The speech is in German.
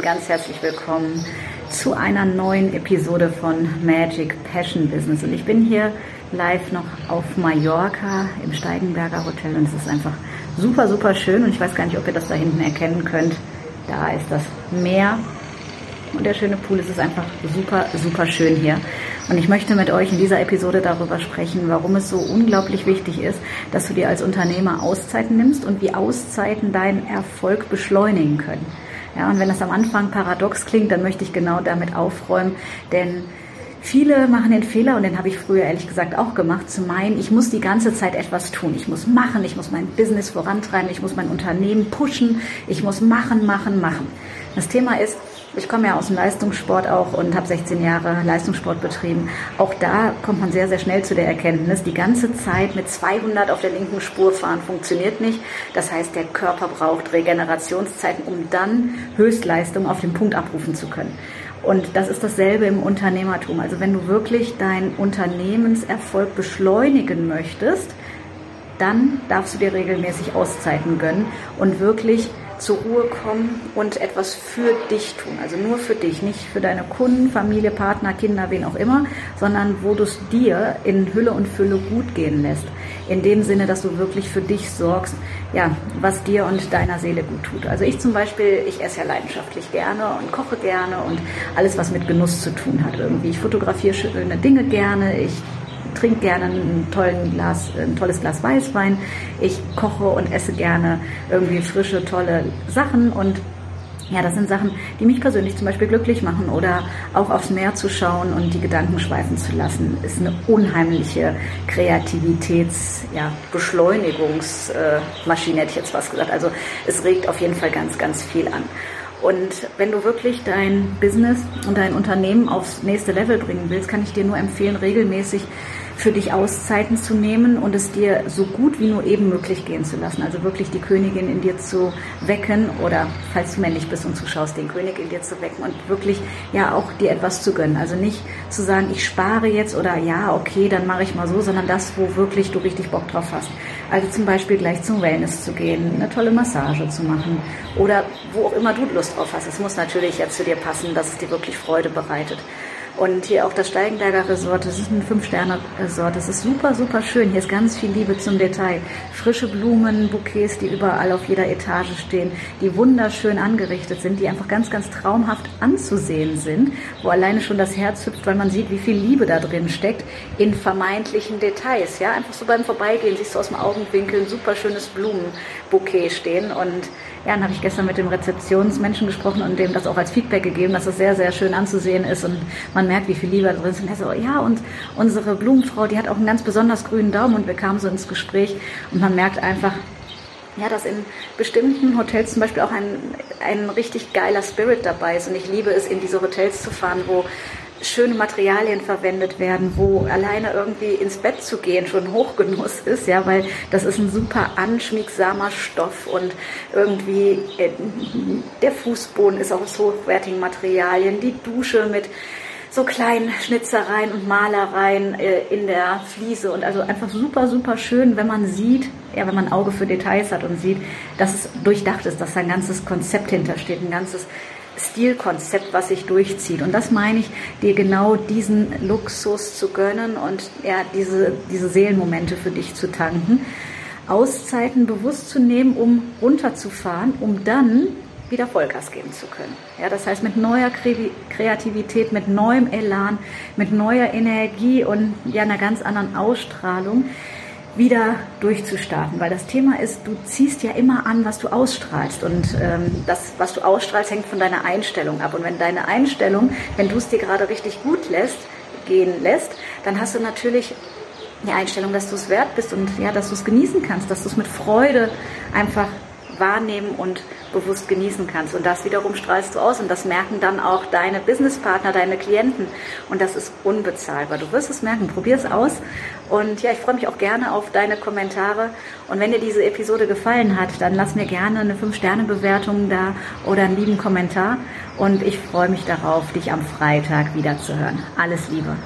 Ganz herzlich willkommen zu einer neuen Episode von Magic Passion Business. Und ich bin hier live noch auf Mallorca im Steigenberger Hotel und es ist einfach super, super schön. Und ich weiß gar nicht, ob ihr das da hinten erkennen könnt. Da ist das Meer und der schöne Pool. Es ist einfach super, super schön hier. Und ich möchte mit euch in dieser Episode darüber sprechen, warum es so unglaublich wichtig ist, dass du dir als Unternehmer Auszeiten nimmst und wie Auszeiten deinen Erfolg beschleunigen können. Ja, und wenn das am Anfang paradox klingt, dann möchte ich genau damit aufräumen, denn Viele machen den Fehler, und den habe ich früher ehrlich gesagt auch gemacht, zu meinen, ich muss die ganze Zeit etwas tun. Ich muss machen, ich muss mein Business vorantreiben, ich muss mein Unternehmen pushen, ich muss machen, machen, machen. Das Thema ist, ich komme ja aus dem Leistungssport auch und habe 16 Jahre Leistungssport betrieben. Auch da kommt man sehr, sehr schnell zu der Erkenntnis, die ganze Zeit mit 200 auf der linken Spur fahren funktioniert nicht. Das heißt, der Körper braucht Regenerationszeiten, um dann Höchstleistung auf dem Punkt abrufen zu können. Und das ist dasselbe im Unternehmertum. Also wenn du wirklich deinen Unternehmenserfolg beschleunigen möchtest, dann darfst du dir regelmäßig Auszeiten gönnen und wirklich zur Ruhe kommen und etwas für dich tun. Also nur für dich, nicht für deine Kunden, Familie, Partner, Kinder, wen auch immer, sondern wo du es dir in Hülle und Fülle gut gehen lässt. In dem Sinne, dass du wirklich für dich sorgst, ja, was dir und deiner Seele gut tut. Also ich zum Beispiel, ich esse ja leidenschaftlich gerne und koche gerne und alles, was mit Genuss zu tun hat irgendwie. Ich fotografiere schöne Dinge gerne, ich trinke gerne ein, Glas, ein tolles Glas Weißwein. Ich koche und esse gerne irgendwie frische, tolle Sachen und ja, das sind Sachen, die mich persönlich zum Beispiel glücklich machen oder auch aufs Meer zu schauen und die Gedanken schweifen zu lassen, ist eine unheimliche Kreativitäts-, ja, hätte ich jetzt was gesagt. Also es regt auf jeden Fall ganz, ganz viel an. Und wenn du wirklich dein Business und dein Unternehmen aufs nächste Level bringen willst, kann ich dir nur empfehlen, regelmäßig für dich Auszeiten zu nehmen und es dir so gut wie nur eben möglich gehen zu lassen. Also wirklich die Königin in dir zu wecken oder falls du männlich bist und zuschaust, den König in dir zu wecken und wirklich ja auch dir etwas zu gönnen. Also nicht zu sagen, ich spare jetzt oder ja, okay, dann mache ich mal so, sondern das, wo wirklich du richtig Bock drauf hast. Also zum Beispiel gleich zum Wellness zu gehen, eine tolle Massage zu machen oder wo auch immer du Lust drauf hast. Es muss natürlich jetzt zu dir passen, dass es dir wirklich Freude bereitet. Und hier auch das Steigenberger Resort, das ist ein Fünf-Sterne-Resort. Das ist super, super schön. Hier ist ganz viel Liebe zum Detail. Frische Blumen, Bouquets, die überall auf jeder Etage stehen, die wunderschön angerichtet sind, die einfach ganz, ganz traumhaft anzusehen sind, wo alleine schon das Herz hüpft, weil man sieht, wie viel Liebe da drin steckt in vermeintlichen Details. Ja, einfach so beim Vorbeigehen siehst du aus dem Augenwinkel ein super schönes Blumenbouquet stehen und ja, dann habe ich gestern mit dem Rezeptionsmenschen gesprochen und dem das auch als Feedback gegeben, dass es sehr, sehr schön anzusehen ist und man merkt, wie viel Liebe da drin ist. Und er so, ja, und unsere Blumenfrau, die hat auch einen ganz besonders grünen Daumen und wir kamen so ins Gespräch und man merkt einfach, ja, dass in bestimmten Hotels zum Beispiel auch ein, ein richtig geiler Spirit dabei ist. Und ich liebe es, in diese Hotels zu fahren, wo schöne Materialien verwendet werden, wo alleine irgendwie ins Bett zu gehen schon Hochgenuss ist, ja, weil das ist ein super anschmiegsamer Stoff und irgendwie äh, der Fußboden ist auch aus hochwertigen Materialien, die Dusche mit so kleinen Schnitzereien und Malereien äh, in der Fliese und also einfach super, super schön, wenn man sieht, ja, wenn man ein Auge für Details hat und sieht, dass es durchdacht ist, dass da ein ganzes Konzept hintersteht, ein ganzes Stilkonzept, was sich durchzieht. Und das meine ich, dir genau diesen Luxus zu gönnen und ja, diese, diese Seelenmomente für dich zu tanken. Auszeiten bewusst zu nehmen, um runterzufahren, um dann wieder Vollgas geben zu können. Ja, das heißt, mit neuer Kreativität, mit neuem Elan, mit neuer Energie und ja, einer ganz anderen Ausstrahlung wieder durchzustarten, weil das Thema ist, du ziehst ja immer an, was du ausstrahlst. Und ähm, das, was du ausstrahlst, hängt von deiner Einstellung ab. Und wenn deine Einstellung, wenn du es dir gerade richtig gut lässt, gehen lässt, dann hast du natürlich die Einstellung, dass du es wert bist und ja, dass du es genießen kannst, dass du es mit Freude einfach wahrnehmen und bewusst genießen kannst. Und das wiederum strahlst du aus und das merken dann auch deine Businesspartner, deine Klienten. Und das ist unbezahlbar. Du wirst es merken. Probier es aus. Und ja, ich freue mich auch gerne auf deine Kommentare. Und wenn dir diese Episode gefallen hat, dann lass mir gerne eine 5-Sterne-Bewertung da oder einen lieben Kommentar. Und ich freue mich darauf, dich am Freitag wieder zu hören. Alles Liebe.